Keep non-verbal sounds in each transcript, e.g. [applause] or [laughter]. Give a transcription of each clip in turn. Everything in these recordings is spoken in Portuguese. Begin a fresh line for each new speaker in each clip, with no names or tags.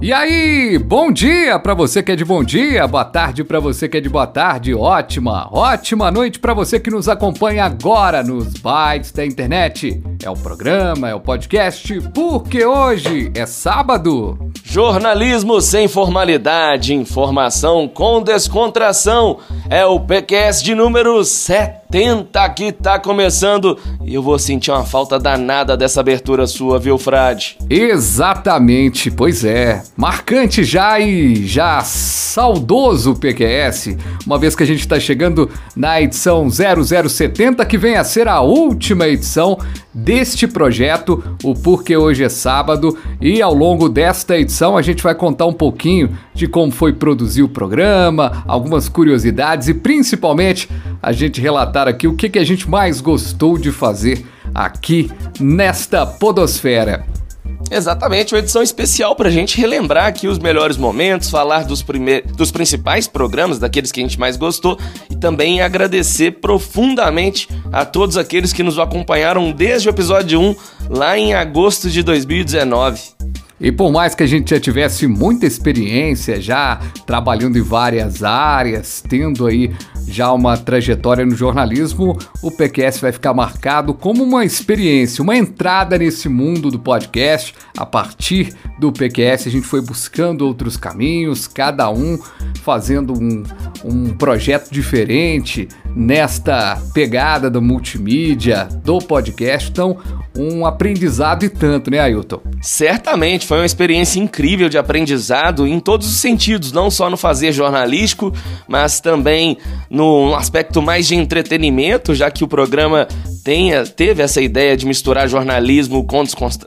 E aí, bom dia para você que é de bom dia, boa tarde para você que é de boa tarde, ótima, ótima noite para você que nos acompanha agora nos bytes da internet. É o programa, é o podcast, porque hoje é sábado.
Jornalismo sem formalidade, informação com descontração. É o PQS de número 70 que tá começando e eu vou sentir uma falta danada dessa abertura sua, viu, Frade?
Exatamente, pois é. Marcante já e já saudoso PQS, uma vez que a gente está chegando na edição 0070, que vem a ser a última edição deste projeto, o Porque Hoje é Sábado, e ao longo desta edição a gente vai contar um pouquinho de como foi produzir o programa, algumas curiosidades e principalmente a gente relatar aqui o que, que a gente mais gostou de fazer aqui nesta Podosfera.
Exatamente, uma edição especial para a gente relembrar aqui os melhores momentos, falar dos, dos principais programas, daqueles que a gente mais gostou, e também agradecer profundamente a todos aqueles que nos acompanharam desde o episódio 1, lá em agosto de 2019.
E por mais que a gente já tivesse muita experiência, já trabalhando em várias áreas, tendo aí já uma trajetória no jornalismo, o PQS vai ficar marcado como uma experiência, uma entrada nesse mundo do podcast. A partir do PQS, a gente foi buscando outros caminhos, cada um fazendo um, um projeto diferente nesta pegada da multimídia, do podcast. Então, um aprendizado e tanto, né, Ailton?
Certamente, foi uma experiência incrível de aprendizado em todos os sentidos, não só no fazer jornalístico, mas também no aspecto mais de entretenimento, já que o programa tenha, teve essa ideia de misturar jornalismo com,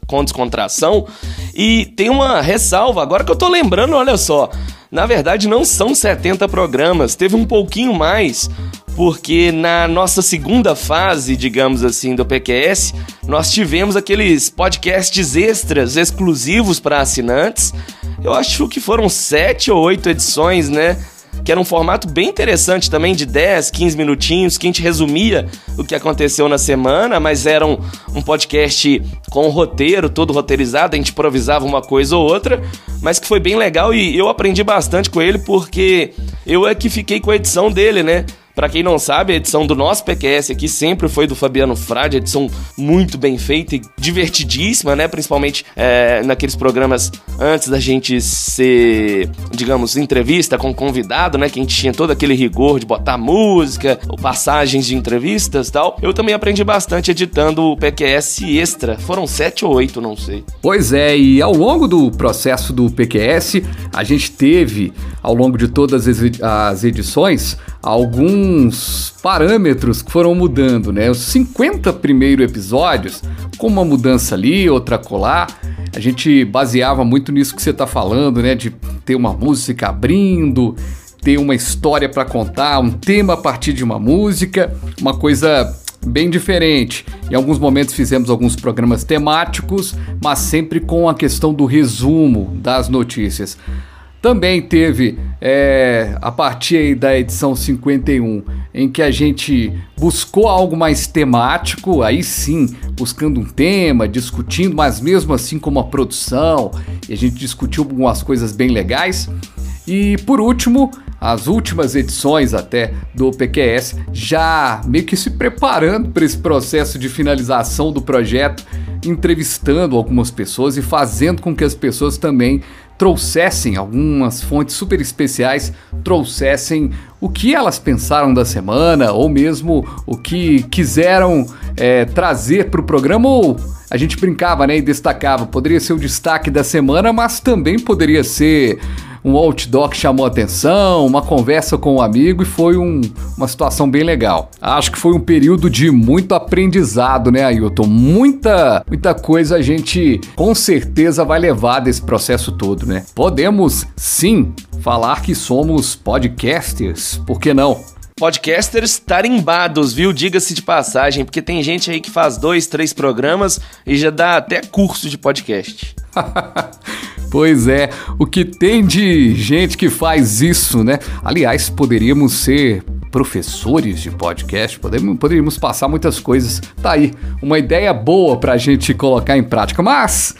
com descontração. E tem uma ressalva, agora que eu tô lembrando, olha só. Na verdade, não são 70 programas, teve um pouquinho mais, porque na nossa segunda fase, digamos assim, do PQS, nós tivemos aqueles podcasts extras exclusivos para assinantes. Eu acho que foram sete ou oito edições, né? Que era um formato bem interessante também, de 10, 15 minutinhos, que a gente resumia o que aconteceu na semana, mas era um, um podcast com roteiro, todo roteirizado, a gente improvisava uma coisa ou outra, mas que foi bem legal e eu aprendi bastante com ele porque eu é que fiquei com a edição dele, né? Para quem não sabe, a edição do nosso PQS aqui sempre foi do Fabiano Frade, edição muito bem feita e divertidíssima, né? Principalmente é, naqueles programas antes da gente ser, digamos, entrevista com convidado, né? Que a gente tinha todo aquele rigor de botar música, passagens de entrevistas e tal. Eu também aprendi bastante editando o PQS Extra. Foram sete ou oito, não sei.
Pois é, e ao longo do processo do PQS, a gente teve, ao longo de todas as edições, alguns parâmetros que foram mudando, né? Os 50 primeiros episódios, com uma mudança ali, outra colar, a gente baseava muito nisso que você está falando, né? De ter uma música abrindo, ter uma história para contar, um tema a partir de uma música, uma coisa bem diferente. Em alguns momentos fizemos alguns programas temáticos, mas sempre com a questão do resumo das notícias. Também teve, é, a partir da edição 51, em que a gente buscou algo mais temático, aí sim, buscando um tema, discutindo, mas mesmo assim como a produção, e a gente discutiu algumas coisas bem legais. E por último, as últimas edições até do PQS, já meio que se preparando para esse processo de finalização do projeto, entrevistando algumas pessoas e fazendo com que as pessoas também trouxessem algumas fontes super especiais, trouxessem o que elas pensaram da semana ou mesmo o que quiseram é, trazer para o programa ou a gente brincava né, e destacava, poderia ser o destaque da semana, mas também poderia ser um outdoor que chamou atenção, uma conversa com um amigo e foi um, uma situação bem legal. Acho que foi um período de muito aprendizado, né, Ailton? Muita, muita coisa a gente com certeza vai levar desse processo todo, né? Podemos sim falar que somos podcasters, por que não?
podcasters tarimbados, viu? Diga-se de passagem, porque tem gente aí que faz dois, três programas e já dá até curso de podcast. [laughs]
Pois é, o que tem de gente que faz isso, né? Aliás, poderíamos ser professores de podcast, poderíamos passar muitas coisas. Tá aí, uma ideia boa pra gente colocar em prática. Mas,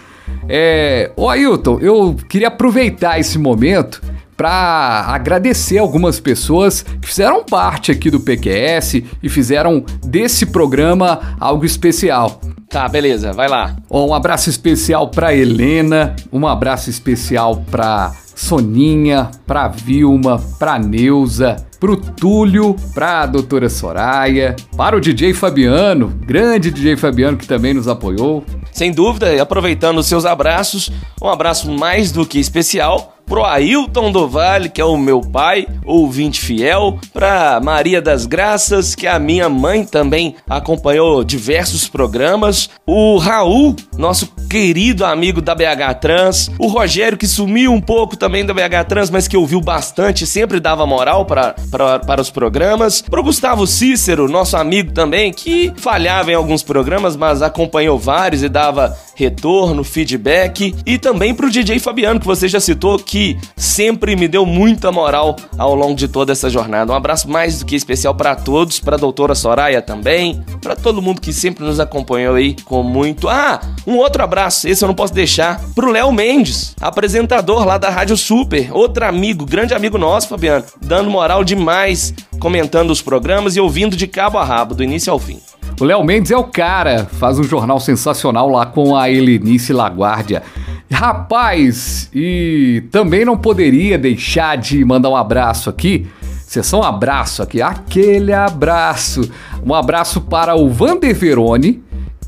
é, ô Ailton, eu queria aproveitar esse momento para agradecer algumas pessoas que fizeram parte aqui do PQS e fizeram desse programa algo especial.
Tá, beleza, vai lá.
Um abraço especial para Helena, um abraço especial para Soninha, pra Vilma, pra Neuza, pro Túlio, pra doutora Soraya, para o DJ Fabiano, grande DJ Fabiano que também nos apoiou.
Sem dúvida, aproveitando os seus abraços, um abraço mais do que especial pro Ailton do Vale, que é o meu pai, ouvinte fiel, pra Maria das Graças, que a minha mãe também acompanhou diversos programas, o Raul, nosso querido amigo da BH Trans, o Rogério, que sumiu um pouco também da BH Trans, mas que ouviu bastante, sempre dava moral pra, pra, para os programas, pro Gustavo Cícero, nosso amigo também, que falhava em alguns programas, mas acompanhou vários e dava retorno, feedback, e também pro DJ Fabiano, que você já citou, que sempre me deu muita moral ao longo de toda essa jornada. Um abraço mais do que especial para todos, para doutora Soraya também, para todo mundo que sempre nos acompanhou aí com muito. Ah, um outro abraço, esse eu não posso deixar, pro Léo Mendes, apresentador lá da Rádio Super, outro amigo, grande amigo nosso, Fabiano, dando moral demais, comentando os programas e ouvindo de cabo a rabo, do início ao fim.
O Léo Mendes é o cara, faz um jornal sensacional lá com a Helenice Laguardia. Rapaz, e também não poderia deixar de mandar um abraço aqui. Sessão abraço aqui, aquele abraço. Um abraço para o Vander Verone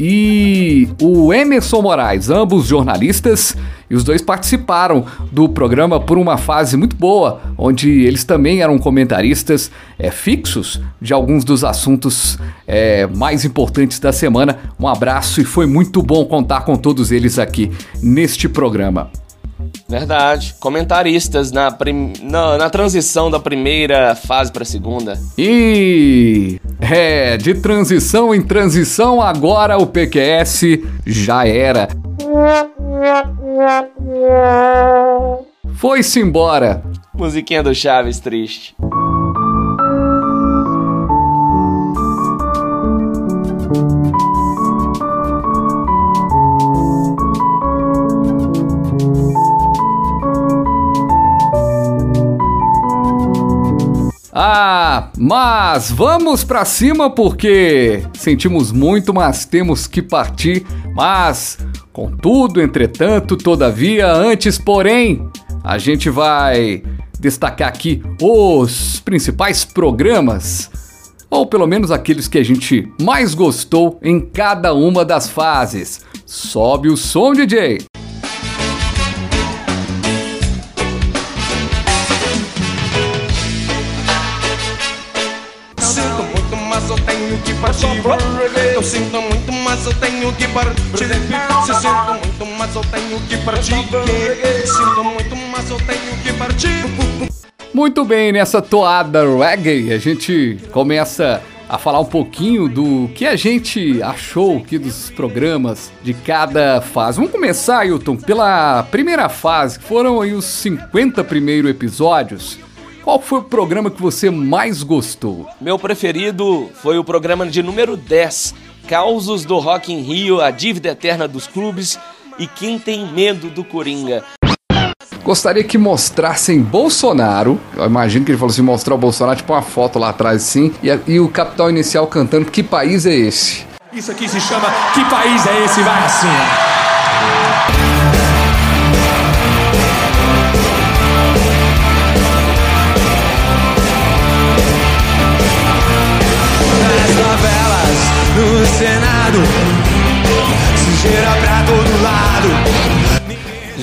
e o Emerson Moraes, ambos jornalistas, e os dois participaram do programa por uma fase muito boa, onde eles também eram comentaristas é, fixos de alguns dos assuntos é, mais importantes da semana. Um abraço e foi muito bom contar com todos eles aqui neste programa.
Verdade. Comentaristas na, prim... na, na transição da primeira fase para a segunda.
E é, de transição em transição, agora o PQS já era. Foi-se embora.
Musiquinha do Chaves triste.
Ah, mas vamos para cima porque sentimos muito, mas temos que partir. Mas, contudo, entretanto, todavia, antes, porém, a gente vai destacar aqui os principais programas, ou pelo menos aqueles que a gente mais gostou em cada uma das fases. Sobe o som, DJ!
Partir. Eu sinto muito, mas eu tenho que partir. Se sinto muito, mas eu tenho que partir. Sinto muito, mas eu tenho que partir.
Muito bem, nessa toada reggae, a gente começa a falar um pouquinho do que a gente achou aqui dos programas de cada fase. Vamos começar, Ailton, pela primeira fase, que foram aí os 50 primeiros episódios. Qual foi o programa que você mais gostou?
Meu preferido foi o programa de número 10, Causos do Rock in Rio, a dívida eterna dos clubes e quem tem medo do Coringa.
Gostaria que mostrassem Bolsonaro. Eu imagino que ele falou assim: mostrar o Bolsonaro, tipo uma foto lá atrás assim, e, e o capital inicial cantando Que país é esse?
Isso aqui se chama Que país é esse? Vai assim. Senado Sujeira pra todo lado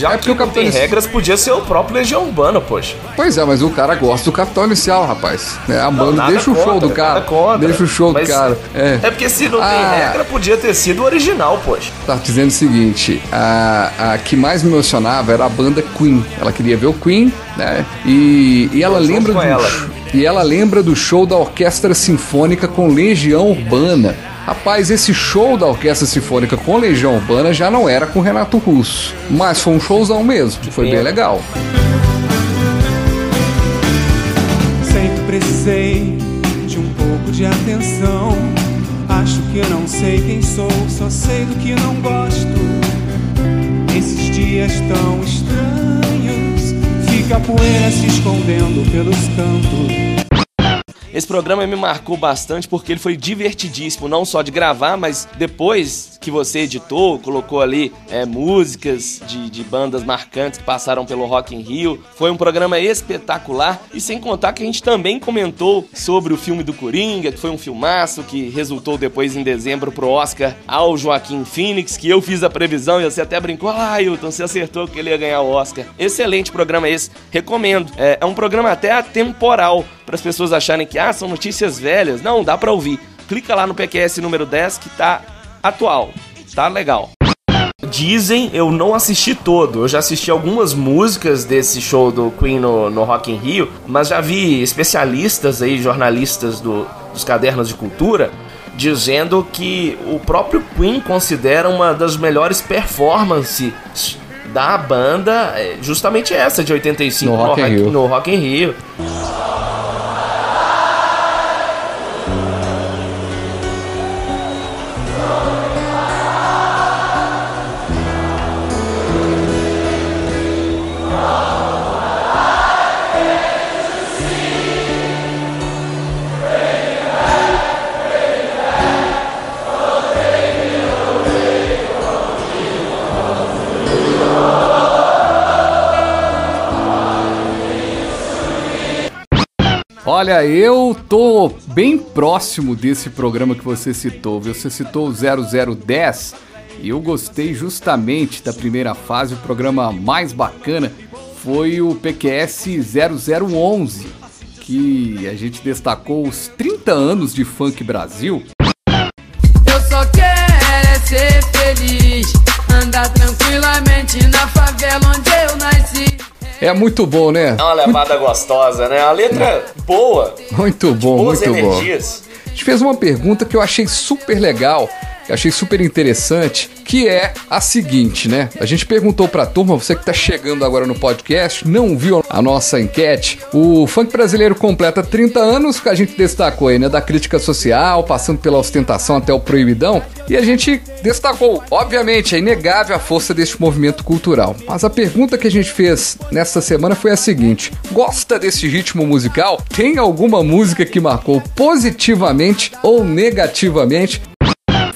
já é porque o Capitão tem regras, podia ser o próprio Legião Urbana, poxa.
Pois é, mas o cara gosta do Capitão Inicial, rapaz. É, a banda deixa contra, o show do cara. Deixa o show do cara.
É. é porque se não ah, tem regra, podia ter sido o original, poxa.
Tá dizendo o seguinte: a, a que mais me emocionava era a banda Queen. Ela queria ver o Queen, né? E, e ela lembra do. Ela. E ela lembra do show da Orquestra Sinfônica com Legião Urbana. Rapaz, esse show da Orquestra Sinfônica com Legião Urbana já não era com Renato Russo, mas foi um showzão mesmo, foi bem legal.
Sempre precisei
pouco de atenção. Acho que não sei quem sou, só sei do que não gosto. Esses dias tão estranhos, fica a poeira se escondendo pelos cantos.
Esse programa me marcou bastante porque ele foi divertidíssimo, não só de gravar, mas depois que você editou, colocou ali é, músicas de, de bandas marcantes que passaram pelo Rock in Rio. Foi um programa espetacular e sem contar que a gente também comentou sobre o filme do Coringa, que foi um filmaço que resultou depois em dezembro pro Oscar ao Joaquim Phoenix, que eu fiz a previsão e você até brincou, ah, Ailton, você acertou que ele ia ganhar o Oscar. Excelente programa esse, recomendo. É, é um programa até atemporal para as pessoas acharem que ah, são notícias velhas. Não, dá para ouvir. Clica lá no PQS número 10 que tá atual. Tá legal. Dizem, eu não assisti todo. Eu já assisti algumas músicas desse show do Queen no, no Rock in Rio, mas já vi especialistas aí, jornalistas do, dos cadernos de cultura, dizendo que o próprio Queen considera uma das melhores performances da banda, é, justamente essa de 85
No Rock in Rio.
no Rock in Rio.
Olha, eu tô bem próximo desse programa que você citou? Você citou o 0010 e eu gostei justamente da primeira fase. O programa mais bacana foi o PQS 0011, que a gente destacou os 30 anos de Funk Brasil.
Eu só quero é ser feliz, andar tranquilamente na favela onde eu nasci.
É muito bom, né?
É uma levada gostosa, né? A letra boa,
Muito bom,
boas
muito bom.
energias.
A gente fez uma pergunta que eu achei super legal, que achei super interessante, que é a seguinte, né? A gente perguntou pra turma, você que tá chegando agora no podcast, não viu a nossa enquete? O funk brasileiro completa 30 anos, que a gente destacou aí, né? Da crítica social, passando pela ostentação até o proibidão, e a gente destacou, obviamente, é inegável a força deste movimento cultural. Mas a pergunta que a gente fez nessa semana foi a seguinte: gosta desse ritmo musical? Tem alguma música que marcou positivamente ou negativamente?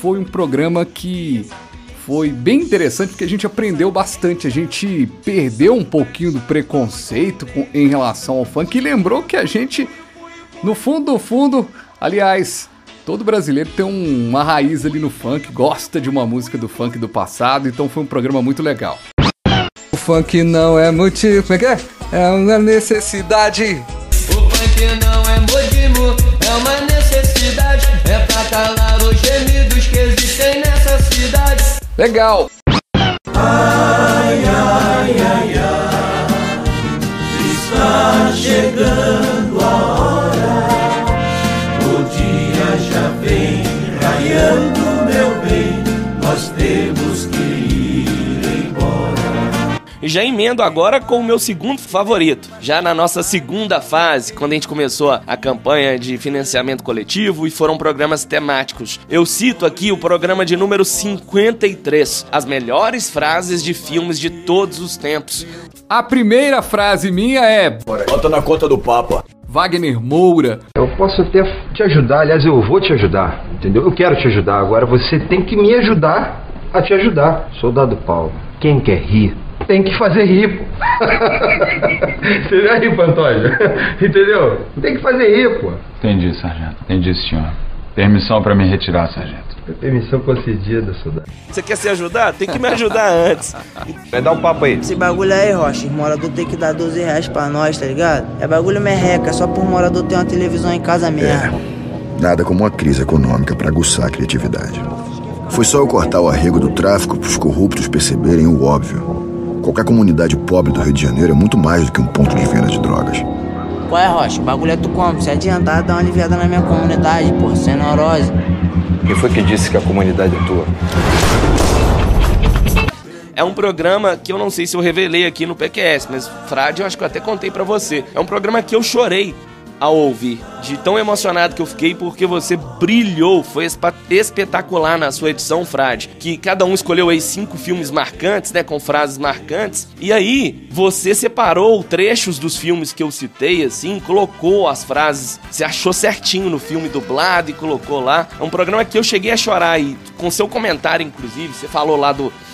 Foi um programa que foi bem interessante porque a gente aprendeu bastante, a gente perdeu um pouquinho do preconceito com- em relação ao funk e lembrou que a gente, no fundo do fundo, aliás, todo brasileiro tem um- uma raiz ali no funk, gosta de uma música do funk do passado, então foi um programa muito legal. O funk não é motivo, como é que é? É uma necessidade.
O funk não é modismo, é uma necessidade. É pra calar
Legal.
E já emendo agora com o meu segundo favorito. Já na nossa segunda fase, quando a gente começou a- campanha de financiamento coletivo e foram programas temáticos. Eu cito aqui o programa de número 53, as melhores frases de filmes de todos os tempos.
A primeira frase minha é
Bota na conta do Papa.
Wagner Moura.
Eu posso até te ajudar, aliás, eu vou te ajudar, entendeu? Eu quero te ajudar. Agora você tem que me ajudar a te ajudar. Soldado Paulo, quem quer rir, tem que fazer rir. pô. [laughs] você rir, Pantoja? [laughs] Entendeu? Tem que fazer rir, pô.
Entendi, sargento. Entendi, senhor. Permissão para me retirar, sargento.
Permissão concedida, soldado.
Você quer se ajudar? Tem que me ajudar [laughs] antes.
Vai dar um papo aí.
Esse bagulho aí, Rocha, os morador tem que dar 12 reais pra nós, tá ligado? É bagulho merreca, só por morador ter uma televisão em casa mesmo.
Nada como uma crise econômica para aguçar a criatividade. Foi só eu cortar o arrego do tráfico para os corruptos perceberem o óbvio. Qualquer comunidade pobre do Rio de Janeiro é muito mais do que um ponto de venda de drogas.
Qual é, Rocha? O bagulho é tu como? Se adiantar, dá uma aliviada na minha comunidade, pô, sem neurose.
Quem foi que disse que a comunidade é tua?
É um programa que eu não sei se eu revelei aqui no PQS, mas Frade, eu acho que eu até contei pra você. É um programa que eu chorei ao ouvir, de tão emocionado que eu fiquei porque você brilhou, foi espetacular na sua edição, Frade, que cada um escolheu aí cinco filmes marcantes, né, com frases marcantes, e aí você separou trechos dos filmes que eu citei, assim, colocou as frases, você achou certinho no filme dublado e colocou lá. É um programa que eu cheguei a chorar e com seu comentário, inclusive, você falou lá do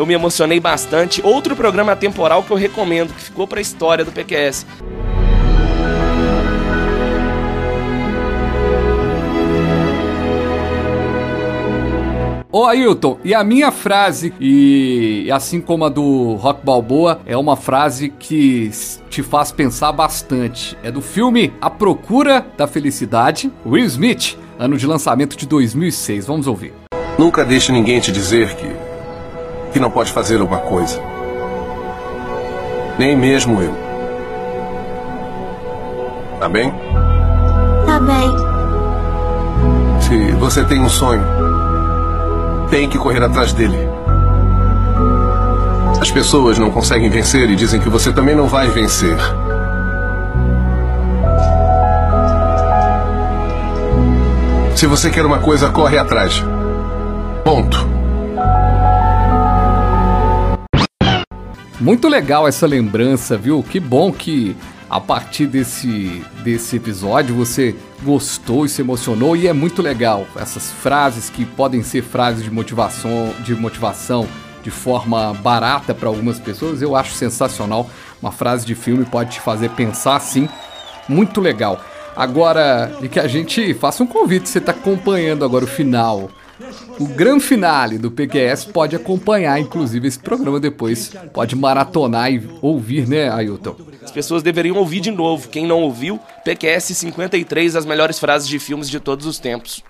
eu me emocionei bastante. Outro programa temporal que eu recomendo, que ficou para a história do PQS.
Ô Ailton, e a minha frase, e assim como a do Rock Balboa, é uma frase que te faz pensar bastante. É do filme A Procura da Felicidade, Will Smith, ano de lançamento de 2006. Vamos ouvir.
Nunca deixe ninguém te dizer que que não pode fazer alguma coisa. Nem mesmo eu. Tá bem?
Tá bem.
Se você tem um sonho, tem que correr atrás dele. As pessoas não conseguem vencer e dizem que você também não vai vencer. Se você quer uma coisa, corre atrás. Ponto.
Muito legal essa lembrança, viu? Que bom que a partir desse, desse episódio você gostou e se emocionou e é muito legal essas frases que podem ser frases de motivação, de motivação de forma barata para algumas pessoas. Eu acho sensacional. Uma frase de filme pode te fazer pensar assim. Muito legal. Agora, e que a gente faça um convite, você está acompanhando agora o final o grande finale do PQS pode acompanhar, inclusive, esse programa depois. Pode maratonar e ouvir, né, Ailton?
As pessoas deveriam ouvir de novo. Quem não ouviu, PQS 53, as melhores frases de filmes de todos os tempos.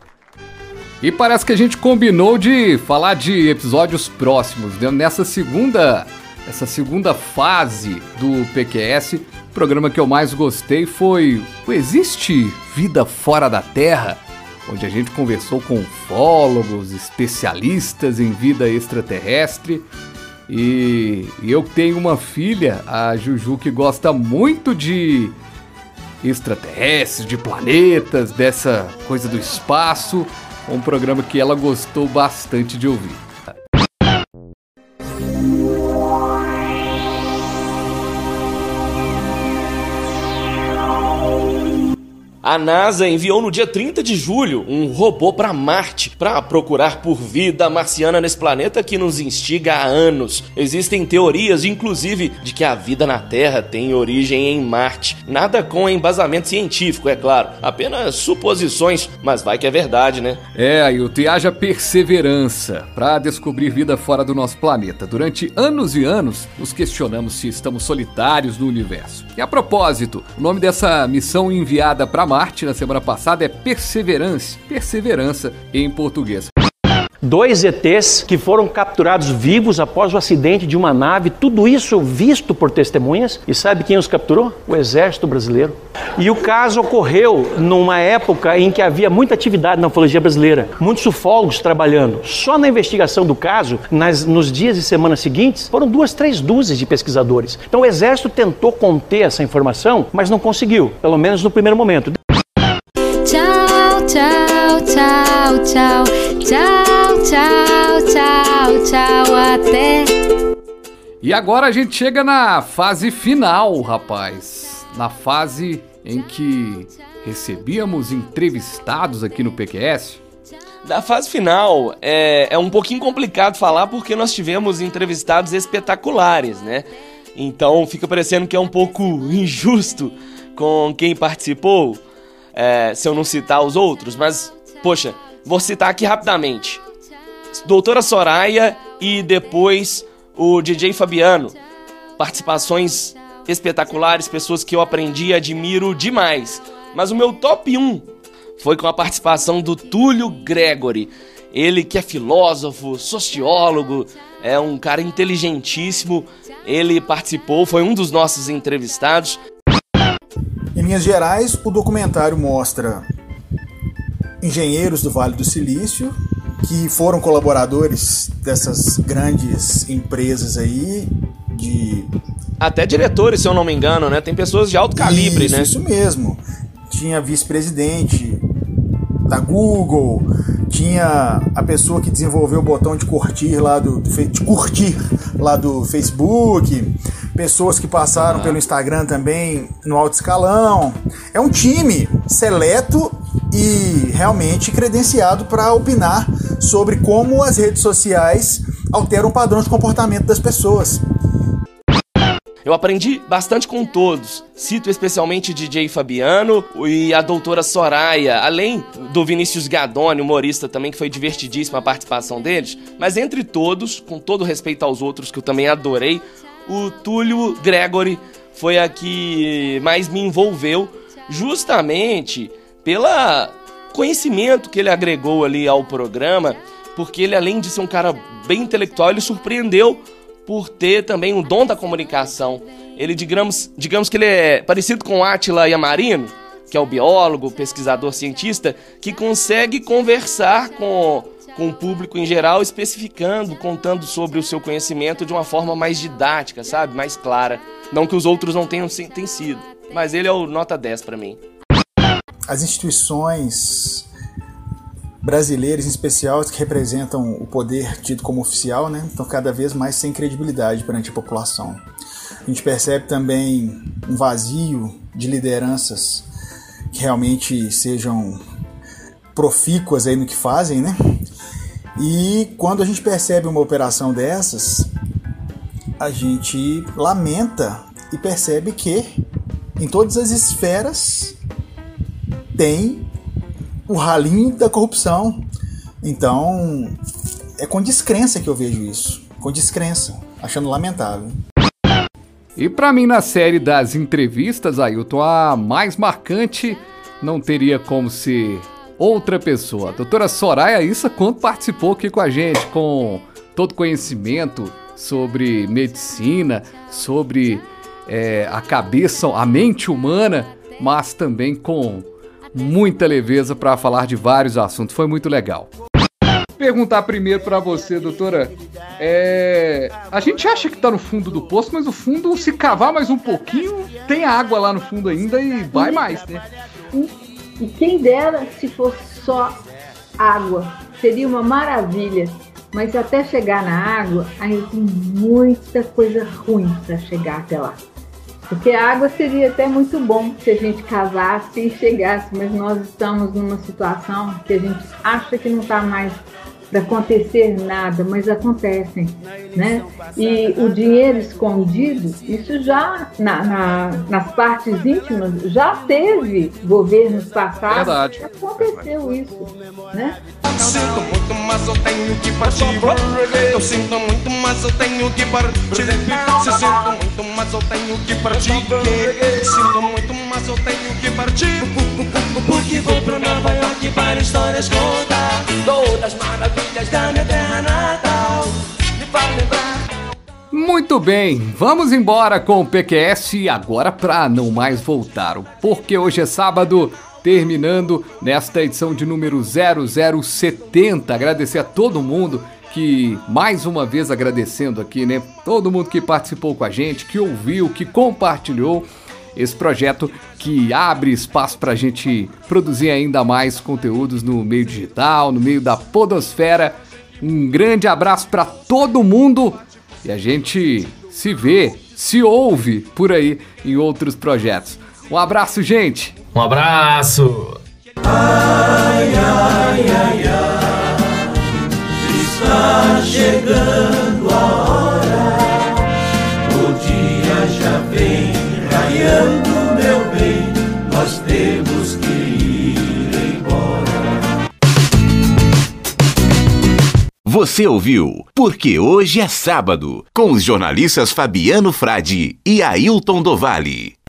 E parece que a gente combinou de falar de episódios próximos. Né? Nessa segunda, essa segunda fase do PQS, o programa que eu mais gostei foi o Existe Vida Fora da Terra? Onde a gente conversou com ufólogos, especialistas em vida extraterrestre. E, eu tenho uma filha, a Juju, que gosta muito de extraterrestres, de planetas, dessa coisa do espaço. Um programa que ela gostou bastante de ouvir.
A NASA enviou no dia 30 de julho um robô para Marte para procurar por vida marciana nesse planeta que nos instiga há anos. Existem teorias, inclusive, de que a vida na Terra tem origem em Marte. Nada com embasamento científico, é claro, apenas suposições, mas vai que é verdade, né?
É, Ailton, e haja perseverança para descobrir vida fora do nosso planeta. Durante anos e anos, nos questionamos se estamos solitários no universo. E a propósito, o nome dessa missão enviada para Marte na semana passada é Perseverance, Perseverança em português.
Dois ETs que foram capturados vivos após o acidente de uma nave, tudo isso visto por testemunhas. E sabe quem os capturou? O Exército Brasileiro. E o caso ocorreu numa época em que havia muita atividade na ufologia brasileira, muitos ufólogos trabalhando. Só na investigação do caso, nas, nos dias e semanas seguintes, foram duas, três dúzias de pesquisadores. Então o Exército tentou conter essa informação, mas não conseguiu, pelo menos no primeiro momento.
Tchau, tchau, tchau, tchau, tchau, tchau, tchau, até.
E agora a gente chega na fase final, rapaz. Na fase em que recebíamos entrevistados aqui no PQS.
Da fase final é, é um pouquinho complicado falar porque nós tivemos entrevistados espetaculares, né? Então fica parecendo que é um pouco injusto com quem participou é, se eu não citar os outros, mas, poxa, vou citar aqui rapidamente. Doutora Soraya e depois o DJ Fabiano. Participações espetaculares, pessoas que eu aprendi e admiro demais. Mas o meu top 1 foi com a participação do Túlio Gregory. Ele que é filósofo, sociólogo, é um cara inteligentíssimo. Ele participou, foi um dos nossos entrevistados.
Em Minas Gerais, o documentário mostra engenheiros do Vale do Silício que foram colaboradores dessas grandes empresas aí de
até diretores, se eu não me engano, né? Tem pessoas de alto calibre,
isso,
né?
Isso mesmo. Tinha vice-presidente da Google, tinha a pessoa que desenvolveu o botão de curtir lá do, de curtir lá do Facebook, pessoas que passaram ah. pelo Instagram também no alto escalão. É um time seleto e realmente credenciado para opinar sobre como as redes sociais alteram o padrão de comportamento das pessoas.
Eu aprendi bastante com todos. Cito especialmente DJ Fabiano e a doutora Soraya, além do Vinícius Gadoni, humorista também, que foi divertidíssima a participação deles. Mas entre todos, com todo respeito aos outros que eu também adorei, o Túlio Gregory foi a que mais me envolveu, justamente pela conhecimento que ele agregou ali ao programa, porque ele além de ser um cara bem intelectual, ele surpreendeu por ter também um dom da comunicação. Ele, digamos, digamos que ele é parecido com Átila Yamarino, que é o biólogo, pesquisador, cientista, que consegue conversar com, com o público em geral, especificando, contando sobre o seu conhecimento de uma forma mais didática, sabe? Mais clara. Não que os outros não tenham tenham sido, mas ele é o nota 10 para mim.
As instituições brasileiros, em especial, que representam o poder tido como oficial, né, estão cada vez mais sem credibilidade perante a população. A gente percebe também um vazio de lideranças que realmente sejam profícuas aí no que fazem, né? E quando a gente percebe uma operação dessas, a gente lamenta e percebe que em todas as esferas tem o ralinho da corrupção. Então, é com descrença que eu vejo isso. Com descrença, achando lamentável.
E para mim, na série das entrevistas, Ailton, a mais marcante não teria como ser outra pessoa. A doutora Soraya Issa, quando participou aqui com a gente, com todo conhecimento sobre medicina, sobre é, a cabeça, a mente humana, mas também com muita leveza para falar de vários assuntos. Foi muito legal. Perguntar primeiro para você, doutora. É... A gente acha que tá no fundo do poço, mas o fundo, se cavar mais um pouquinho, tem água lá no fundo ainda e vai mais, né?
E quem dera se fosse só água. Seria uma maravilha. Mas até chegar na água, ainda tem muita coisa ruim para chegar até lá. Porque a água seria até muito bom se a gente casasse e chegasse, mas nós estamos numa situação que a gente acha que não está mais para acontecer nada, mas acontecem, né? E o dinheiro escondido, isso já na, na, nas partes íntimas já teve governos passados
Verdade.
que aconteceu isso, né?
Sinto muito, mas eu tenho que partir. Eu sinto muito, mas eu tenho que partir. Se sinto muito, mas eu tenho que partir. Sinto muito, mas eu tenho que partir.
Porque vou pra Nova York para histórias contar. Todas as maravilhas da minha terra natal. Me faz lembrar.
Muito bem, vamos embora com o PQS agora para não mais voltar, porque hoje é sábado, terminando nesta edição de número 0070. Agradecer a todo mundo que, mais uma vez agradecendo aqui, né? Todo mundo que participou com a gente, que ouviu, que compartilhou esse projeto que abre espaço para a gente produzir ainda mais conteúdos no meio digital, no meio da podosfera. Um grande abraço para todo mundo e a gente se vê, se ouve por aí em outros projetos. Um abraço, gente!
Um abraço!
Ai, ai, ai, ai, está chegando raiando, meu bem, nós temos que ir embora.
Você ouviu Porque Hoje é Sábado, com os jornalistas Fabiano Frade e Ailton Dovale.